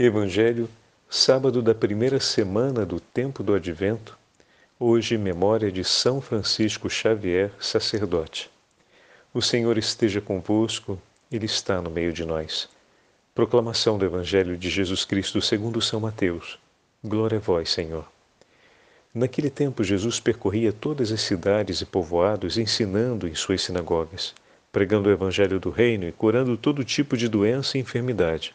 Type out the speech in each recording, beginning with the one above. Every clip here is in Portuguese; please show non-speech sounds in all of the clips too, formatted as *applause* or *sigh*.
Evangelho, sábado da primeira semana do tempo do Advento, hoje memória de São Francisco Xavier, sacerdote. O Senhor esteja convosco, Ele está no meio de nós. Proclamação do Evangelho de Jesus Cristo segundo São Mateus. Glória a vós, Senhor. Naquele tempo, Jesus percorria todas as cidades e povoados, ensinando em suas sinagogas, pregando o Evangelho do Reino e curando todo tipo de doença e enfermidade.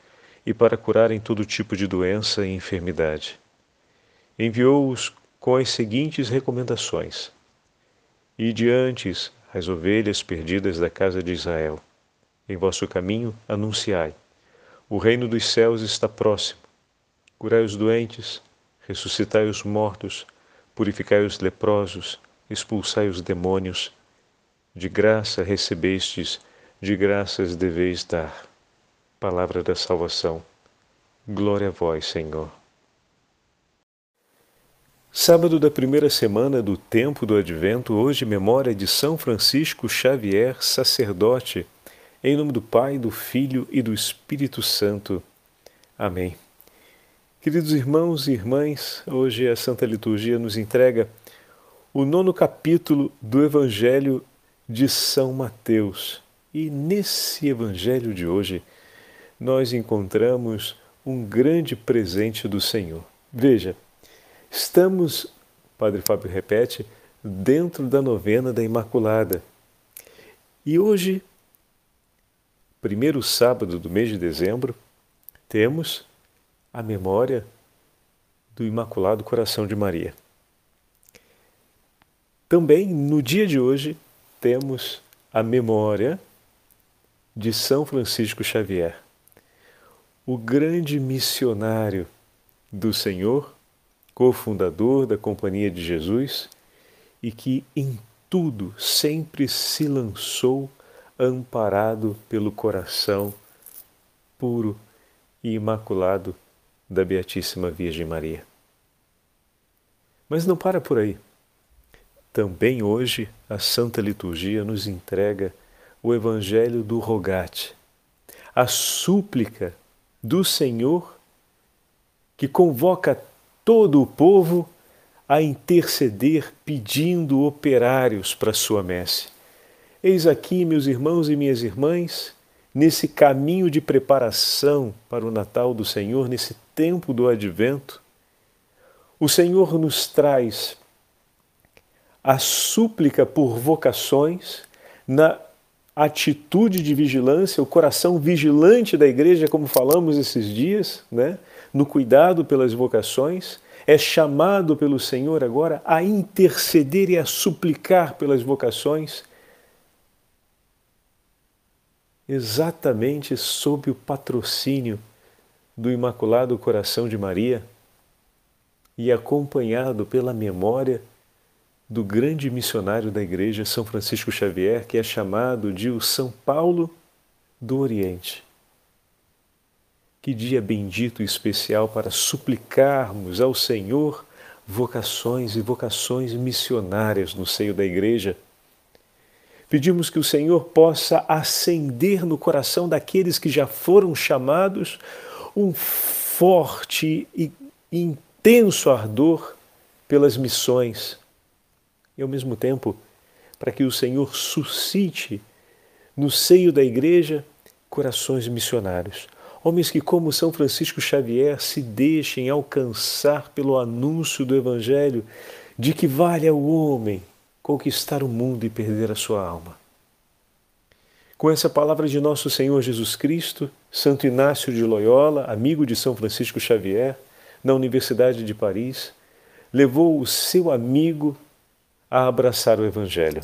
e para curarem todo tipo de doença e enfermidade. Enviou-os com as seguintes recomendações: E diante as ovelhas perdidas da casa de Israel. Em vosso caminho anunciai: o reino dos céus está próximo. Curai os doentes, ressuscitai os mortos, purificai os leprosos, expulsai os demônios. De graça recebestes, de graças deveis dar. Palavra da salvação. Glória a vós, Senhor. Sábado da primeira semana do tempo do Advento, hoje memória de São Francisco Xavier, sacerdote, em nome do Pai, do Filho e do Espírito Santo. Amém. Queridos irmãos e irmãs, hoje a Santa Liturgia nos entrega o nono capítulo do Evangelho de São Mateus. E nesse Evangelho de hoje, nós encontramos um grande presente do Senhor. Veja, estamos, Padre Fábio repete, dentro da novena da Imaculada. E hoje, primeiro sábado do mês de dezembro, temos a memória do Imaculado Coração de Maria. Também no dia de hoje temos a memória de São Francisco Xavier o grande missionário do Senhor, cofundador da Companhia de Jesus e que em tudo sempre se lançou amparado pelo coração puro e imaculado da Beatíssima Virgem Maria. Mas não para por aí. Também hoje a Santa Liturgia nos entrega o Evangelho do Rogate, a súplica do Senhor que convoca todo o povo a interceder pedindo operários para sua messe. Eis aqui, meus irmãos e minhas irmãs, nesse caminho de preparação para o Natal do Senhor, nesse tempo do advento, o Senhor nos traz a súplica por vocações na atitude de vigilância, o coração vigilante da igreja, como falamos esses dias, né? no cuidado pelas vocações, é chamado pelo Senhor agora a interceder e a suplicar pelas vocações, exatamente sob o patrocínio do Imaculado Coração de Maria e acompanhado pela memória do grande missionário da Igreja, São Francisco Xavier, que é chamado de o São Paulo do Oriente. Que dia bendito e especial para suplicarmos ao Senhor vocações e vocações missionárias no seio da Igreja. Pedimos que o Senhor possa acender no coração daqueles que já foram chamados um forte e intenso ardor pelas missões e, ao mesmo tempo, para que o Senhor suscite no seio da Igreja corações missionários. Homens que, como São Francisco Xavier, se deixem alcançar pelo anúncio do Evangelho de que vale ao homem conquistar o mundo e perder a sua alma. Com essa palavra de nosso Senhor Jesus Cristo, Santo Inácio de Loyola, amigo de São Francisco Xavier, na Universidade de Paris, levou o seu amigo a abraçar o Evangelho.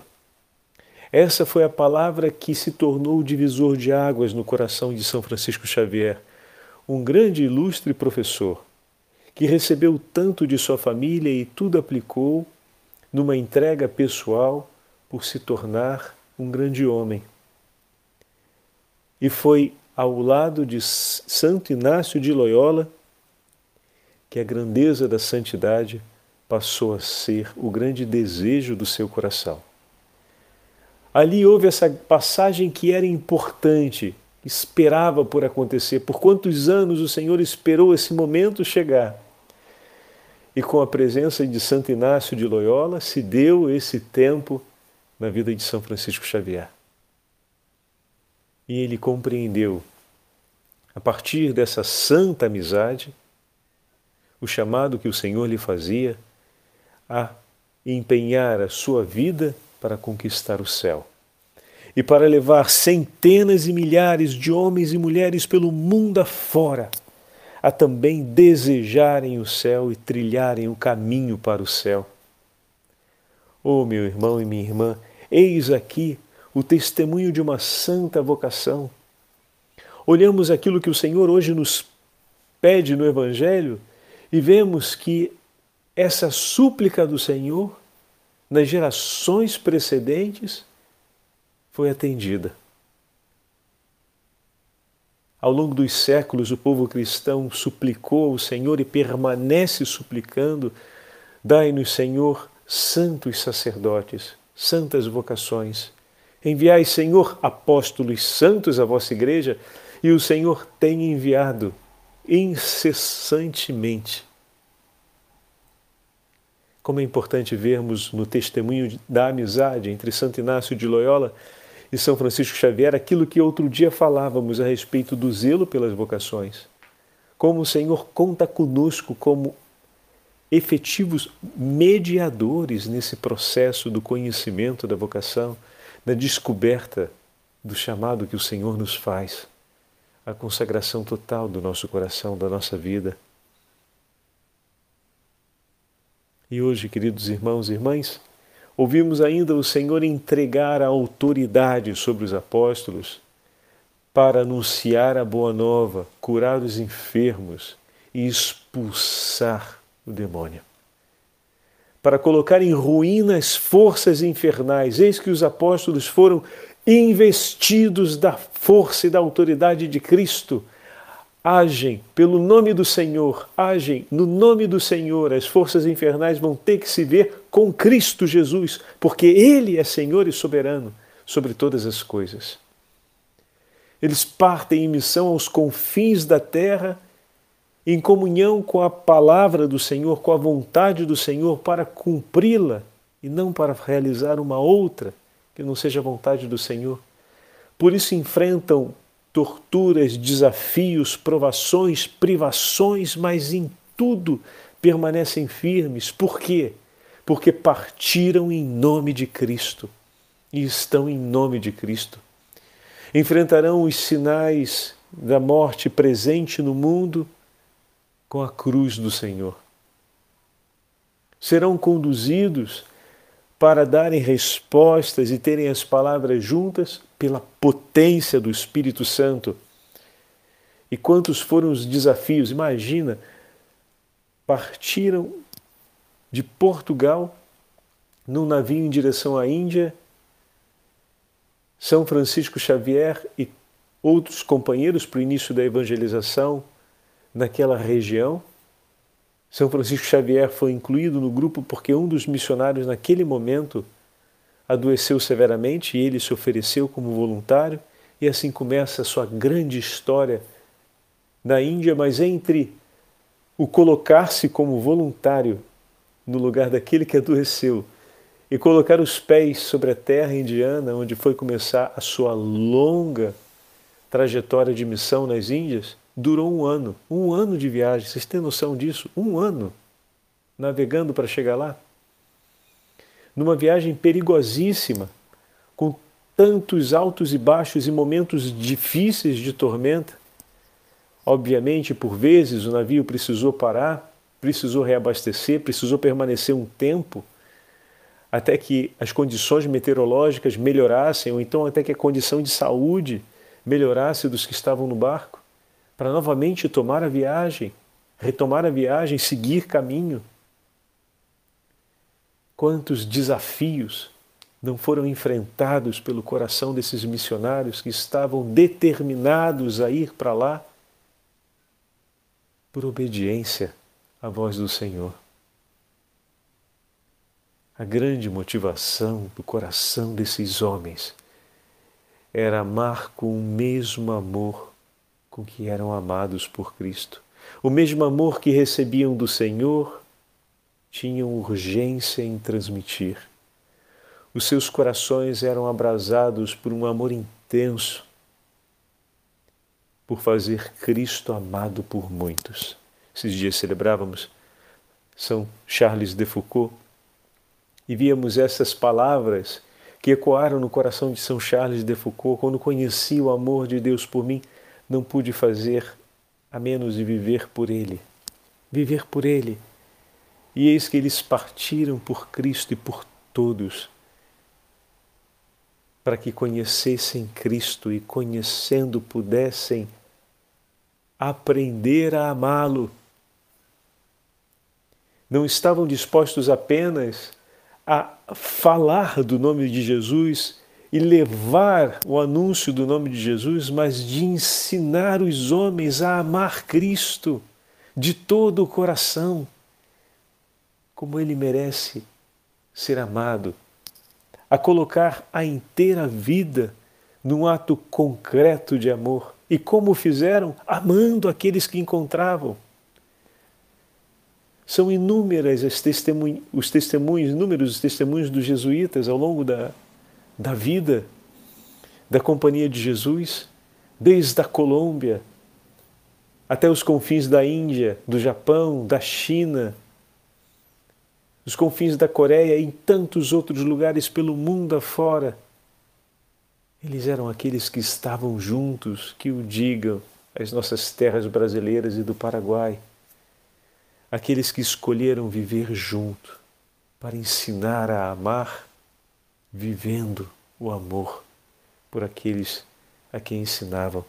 Essa foi a palavra que se tornou o divisor de águas no coração de São Francisco Xavier, um grande e ilustre professor, que recebeu tanto de sua família e tudo aplicou numa entrega pessoal por se tornar um grande homem. E foi ao lado de Santo Inácio de Loyola que a grandeza da santidade passou a ser o grande desejo do seu coração. Ali houve essa passagem que era importante, esperava por acontecer. Por quantos anos o Senhor esperou esse momento chegar? E com a presença de Santo Inácio de Loyola se deu esse tempo na vida de São Francisco Xavier. E ele compreendeu, a partir dessa santa amizade, o chamado que o Senhor lhe fazia a empenhar a sua vida para conquistar o céu e para levar centenas e milhares de homens e mulheres pelo mundo afora a também desejarem o céu e trilharem o caminho para o céu. Oh, meu irmão e minha irmã, eis aqui o testemunho de uma santa vocação. Olhamos aquilo que o Senhor hoje nos pede no Evangelho e vemos que essa súplica do Senhor, nas gerações precedentes, foi atendida. Ao longo dos séculos, o povo cristão suplicou ao Senhor e permanece suplicando: dai-nos, Senhor, santos sacerdotes, santas vocações. Enviai, Senhor, apóstolos santos à vossa igreja, e o Senhor tem enviado incessantemente. Como é importante vermos no testemunho da amizade entre Santo Inácio de Loyola e São Francisco Xavier aquilo que outro dia falávamos a respeito do zelo pelas vocações. Como o Senhor conta conosco como efetivos mediadores nesse processo do conhecimento da vocação, da descoberta do chamado que o Senhor nos faz, a consagração total do nosso coração, da nossa vida. E hoje, queridos irmãos e irmãs, Ouvimos ainda o Senhor entregar a autoridade sobre os apóstolos para anunciar a boa nova, curar os enfermos e expulsar o demônio. Para colocar em ruína as forças infernais. Eis que os apóstolos foram investidos da força e da autoridade de Cristo agem pelo nome do Senhor, agem no nome do Senhor, as forças infernais vão ter que se ver com Cristo Jesus, porque Ele é Senhor e soberano sobre todas as coisas. Eles partem em missão aos confins da terra, em comunhão com a palavra do Senhor, com a vontade do Senhor, para cumpri-la e não para realizar uma outra que não seja a vontade do Senhor. Por isso enfrentam torturas, desafios, provações, privações, mas em tudo permanecem firmes. Por quê? Porque partiram em nome de Cristo e estão em nome de Cristo. Enfrentarão os sinais da morte presente no mundo com a cruz do Senhor. Serão conduzidos para darem respostas e terem as palavras juntas pela potência do Espírito Santo. E quantos foram os desafios? Imagina, partiram de Portugal num navio em direção à Índia. São Francisco Xavier e outros companheiros para o início da evangelização naquela região. São Francisco Xavier foi incluído no grupo porque um dos missionários naquele momento adoeceu severamente e ele se ofereceu como voluntário, e assim começa a sua grande história na Índia, mas entre o colocar-se como voluntário no lugar daquele que adoeceu e colocar os pés sobre a terra indiana, onde foi começar a sua longa trajetória de missão nas Índias, durou um ano. Um ano de viagem. Vocês têm noção disso? Um ano navegando para chegar lá? Numa viagem perigosíssima, com tantos altos e baixos e momentos difíceis de tormenta. Obviamente, por vezes, o navio precisou parar, precisou reabastecer, precisou permanecer um tempo até que as condições meteorológicas melhorassem, ou então até que a condição de saúde melhorasse dos que estavam no barco, para novamente tomar a viagem retomar a viagem, seguir caminho. Quantos desafios não foram enfrentados pelo coração desses missionários que estavam determinados a ir para lá por obediência à voz do Senhor. A grande motivação do coração desses homens era amar com o mesmo amor com que eram amados por Cristo. O mesmo amor que recebiam do Senhor, tinham urgência em transmitir. Os seus corações eram abrasados por um amor intenso, por fazer Cristo amado por muitos. Esses dias celebrávamos São Charles de Foucault e víamos essas palavras que ecoaram no coração de São Charles de Foucault quando conheci o amor de Deus por mim, não pude fazer a menos de viver por Ele. Viver por Ele. E eis que eles partiram por Cristo e por todos, para que conhecessem Cristo e, conhecendo, pudessem aprender a amá-lo. Não estavam dispostos apenas a falar do nome de Jesus e levar o anúncio do nome de Jesus, mas de ensinar os homens a amar Cristo de todo o coração, como ele merece ser amado, a colocar a inteira vida num ato concreto de amor. E como fizeram? Amando aqueles que encontravam são inúmeras os testemunhos, os testemunhos, inúmeros os testemunhos dos jesuítas ao longo da, da vida da Companhia de Jesus, desde a Colômbia até os confins da Índia, do Japão, da China, os confins da Coreia e em tantos outros lugares pelo mundo afora. Eles eram aqueles que estavam juntos, que o digam, as nossas terras brasileiras e do Paraguai aqueles que escolheram viver junto para ensinar a amar, vivendo o amor por aqueles a quem ensinavam.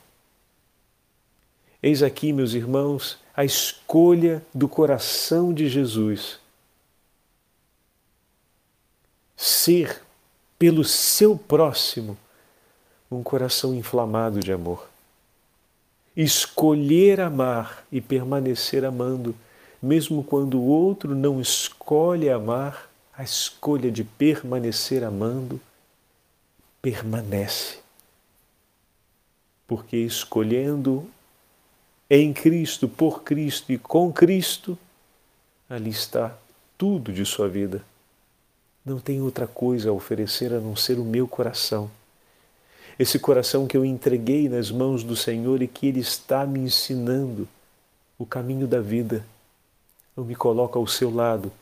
Eis aqui, meus irmãos, a escolha do coração de Jesus. Ser pelo seu próximo um coração inflamado de amor. Escolher amar e permanecer amando mesmo quando o outro não escolhe amar, a escolha de permanecer amando permanece. Porque escolhendo em Cristo, por Cristo e com Cristo, ali está tudo de sua vida. Não tem outra coisa a oferecer a não ser o meu coração. Esse coração que eu entreguei nas mãos do Senhor e que Ele está me ensinando o caminho da vida eu me coloco ao seu lado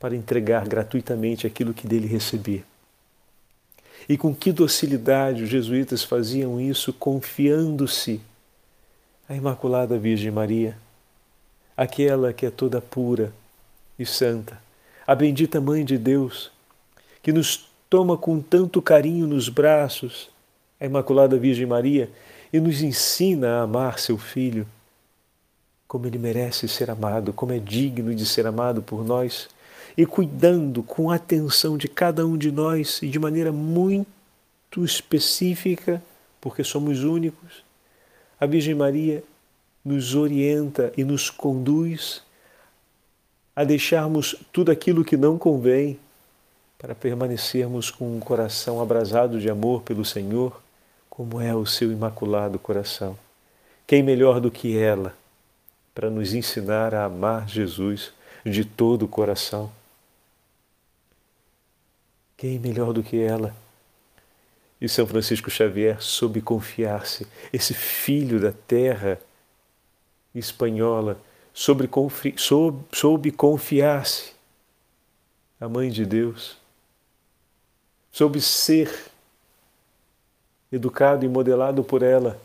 para entregar gratuitamente aquilo que dele recebi. E com que docilidade os jesuítas faziam isso, confiando-se à Imaculada Virgem Maria, aquela que é toda pura e santa, a bendita Mãe de Deus, que nos toma com tanto carinho nos braços, a Imaculada Virgem Maria, e nos ensina a amar seu Filho como ele merece ser amado, como é digno de ser amado por nós, e cuidando com atenção de cada um de nós e de maneira muito específica, porque somos únicos, a Virgem Maria nos orienta e nos conduz a deixarmos tudo aquilo que não convém para permanecermos com um coração abrasado de amor pelo Senhor, como é o seu imaculado coração. Quem melhor do que ela? para nos ensinar a amar Jesus de todo o coração. Quem melhor do que ela? E São Francisco Xavier soube confiar-se, esse filho da terra espanhola, soube, soube, soube confiar-se, a mãe de Deus, soube ser educado e modelado por ela,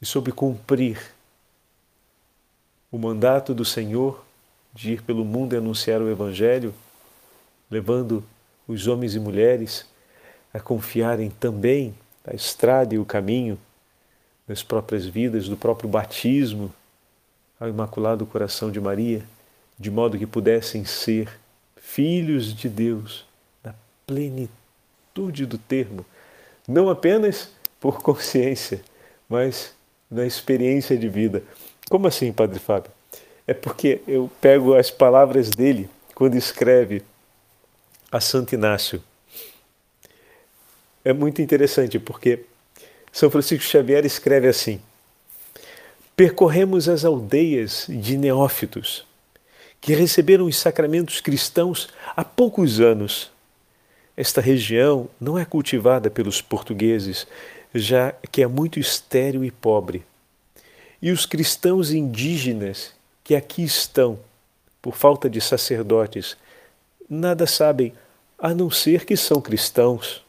e soube cumprir o mandato do Senhor de ir pelo mundo e anunciar o Evangelho, levando os homens e mulheres a confiarem também a estrada e o caminho das próprias vidas, do próprio batismo, ao Imaculado Coração de Maria, de modo que pudessem ser filhos de Deus na plenitude do termo, não apenas por consciência, mas na experiência de vida. Como assim, Padre Fábio? É porque eu pego as palavras dele quando escreve a Santo Inácio. É muito interessante porque São Francisco Xavier escreve assim: Percorremos as aldeias de neófitos que receberam os sacramentos cristãos há poucos anos. Esta região não é cultivada pelos portugueses, já que é muito estéril e pobre. E os cristãos indígenas que aqui estão, por falta de sacerdotes, nada sabem a não ser que são cristãos.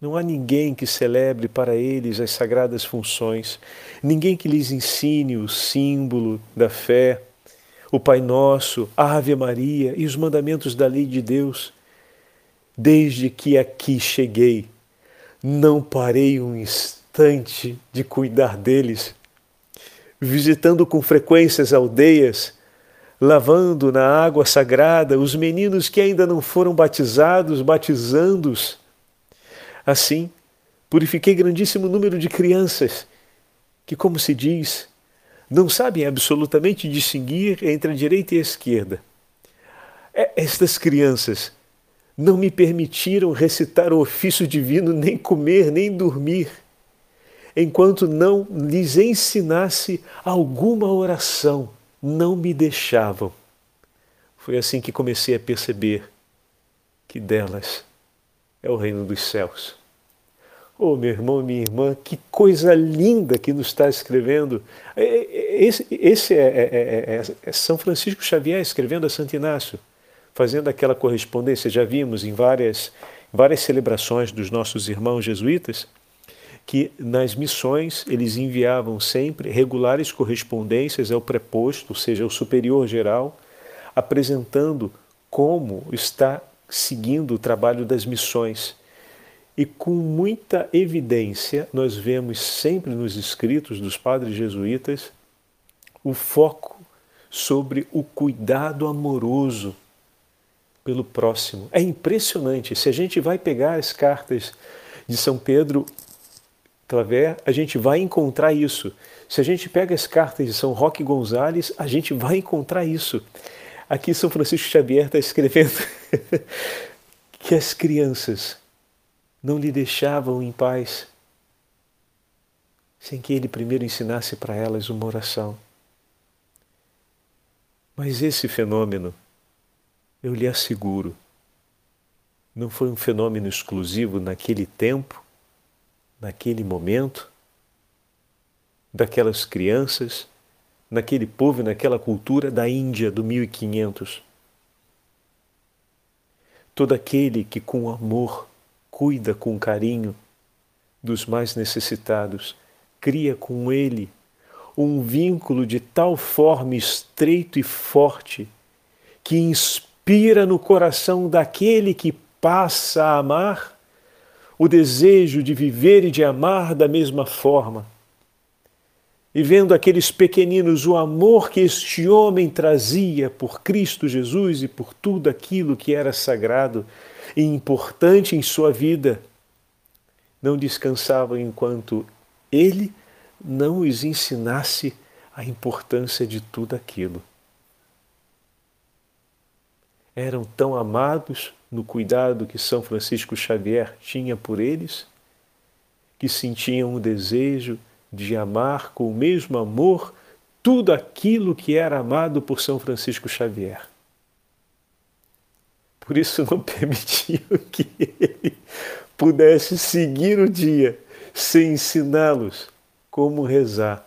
Não há ninguém que celebre para eles as sagradas funções, ninguém que lhes ensine o símbolo da fé, o Pai Nosso, a Ave Maria e os mandamentos da lei de Deus. Desde que aqui cheguei, não parei um instante de cuidar deles, visitando com frequência as aldeias, lavando na água sagrada os meninos que ainda não foram batizados, batizando-os Assim, purifiquei grandíssimo número de crianças que, como se diz, não sabem absolutamente distinguir entre a direita e a esquerda. É, estas crianças não me permitiram recitar o ofício divino, nem comer, nem dormir, enquanto não lhes ensinasse alguma oração. Não me deixavam. Foi assim que comecei a perceber que delas é o reino dos céus. Oh, meu irmão, minha irmã, que coisa linda que nos está escrevendo. É, é, é, esse, esse é, é, é, São Francisco Xavier escrevendo a Santo Inácio, fazendo aquela correspondência. Já vimos em várias, várias celebrações dos nossos irmãos jesuítas que nas missões eles enviavam sempre regulares correspondências ao preposto, ou seja, ao superior geral, apresentando como está seguindo o trabalho das missões. E com muita evidência, nós vemos sempre nos escritos dos padres jesuítas o foco sobre o cuidado amoroso pelo próximo. É impressionante. Se a gente vai pegar as cartas de São Pedro Claver, a gente vai encontrar isso. Se a gente pega as cartas de São Roque Gonzales, a gente vai encontrar isso. Aqui São Francisco Xavier está escrevendo *laughs* que as crianças não lhe deixavam em paz sem que ele primeiro ensinasse para elas uma oração. Mas esse fenômeno, eu lhe asseguro, não foi um fenômeno exclusivo naquele tempo, naquele momento, daquelas crianças naquele povo naquela cultura da Índia do 1500. Todo aquele que com amor cuida com carinho dos mais necessitados, cria com ele um vínculo de tal forma estreito e forte que inspira no coração daquele que passa a amar o desejo de viver e de amar da mesma forma e vendo aqueles pequeninos o amor que este homem trazia por Cristo Jesus e por tudo aquilo que era sagrado e importante em sua vida, não descansavam enquanto ele não os ensinasse a importância de tudo aquilo. Eram tão amados no cuidado que São Francisco Xavier tinha por eles, que sentiam o desejo de amar com o mesmo amor tudo aquilo que era amado por São Francisco Xavier. Por isso não *laughs* permitiu que ele pudesse seguir o dia sem ensiná-los como rezar,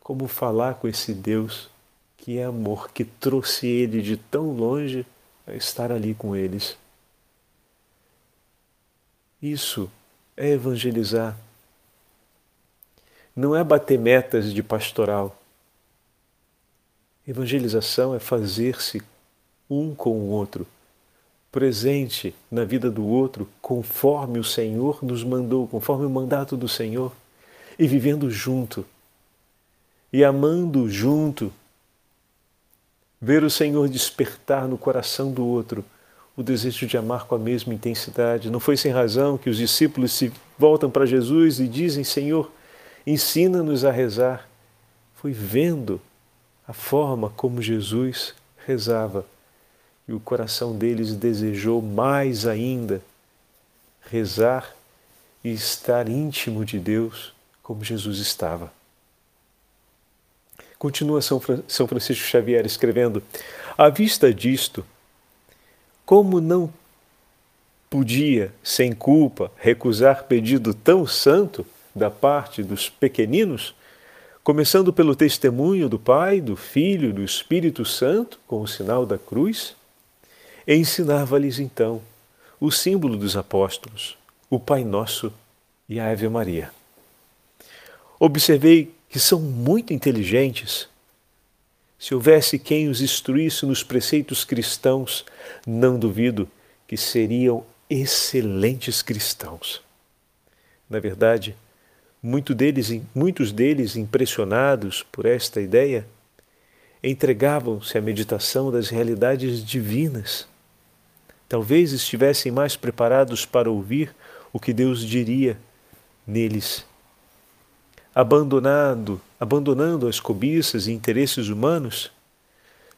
como falar com esse Deus que é amor, que trouxe ele de tão longe a estar ali com eles. Isso é evangelizar não é bater metas de pastoral. Evangelização é fazer-se um com o outro, presente na vida do outro, conforme o Senhor nos mandou, conforme o mandato do Senhor, e vivendo junto, e amando junto. Ver o Senhor despertar no coração do outro o desejo de amar com a mesma intensidade. Não foi sem razão que os discípulos se voltam para Jesus e dizem: Senhor, ensina-nos a rezar. Foi vendo a forma como Jesus rezava e o coração deles desejou mais ainda rezar e estar íntimo de Deus como Jesus estava. Continua São Francisco Xavier escrevendo: À vista disto, como não podia, sem culpa, recusar pedido tão santo da parte dos pequeninos, começando pelo testemunho do Pai, do Filho do Espírito Santo, com o sinal da cruz, ensinava-lhes então o símbolo dos apóstolos, o Pai Nosso e a Ave Maria. Observei que são muito inteligentes. Se houvesse quem os instruísse nos preceitos cristãos, não duvido que seriam excelentes cristãos. Na verdade, muito deles, muitos deles, impressionados por esta ideia, entregavam-se à meditação das realidades divinas. Talvez estivessem mais preparados para ouvir o que Deus diria neles abandonado, abandonando as cobiças e interesses humanos,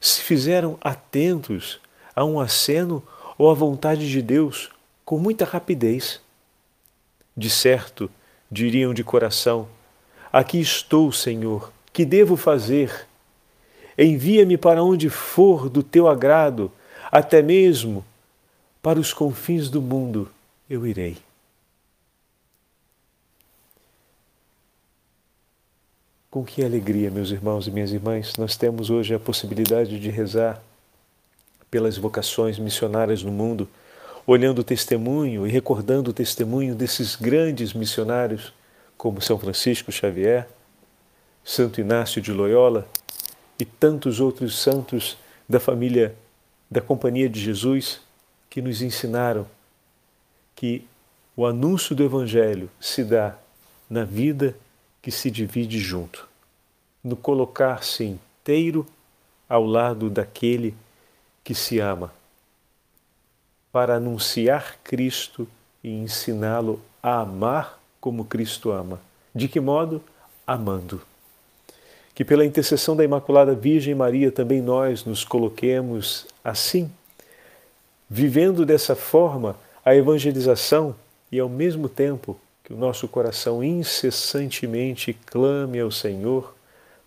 se fizeram atentos a um aceno ou à vontade de Deus com muita rapidez. De certo, diriam de coração: Aqui estou, Senhor, que devo fazer? Envia-me para onde for do teu agrado, até mesmo para os confins do mundo eu irei. Com que alegria, meus irmãos e minhas irmãs, nós temos hoje a possibilidade de rezar pelas vocações missionárias no mundo, olhando o testemunho e recordando o testemunho desses grandes missionários, como São Francisco Xavier, Santo Inácio de Loyola e tantos outros santos da família da Companhia de Jesus que nos ensinaram que o anúncio do Evangelho se dá na vida que se divide junto, no colocar-se inteiro ao lado daquele que se ama, para anunciar Cristo e ensiná-lo a amar como Cristo ama. De que modo? Amando. Que pela intercessão da Imaculada Virgem Maria também nós nos coloquemos assim, vivendo dessa forma a evangelização e ao mesmo tempo que o nosso coração incessantemente clame ao Senhor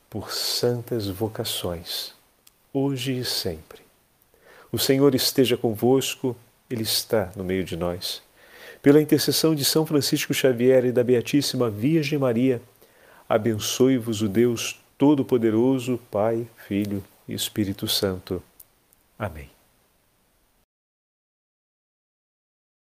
por santas vocações, hoje e sempre. O Senhor esteja convosco, Ele está no meio de nós. Pela intercessão de São Francisco Xavier e da Beatíssima Virgem Maria, abençoe-vos o Deus Todo-Poderoso, Pai, Filho e Espírito Santo. Amém.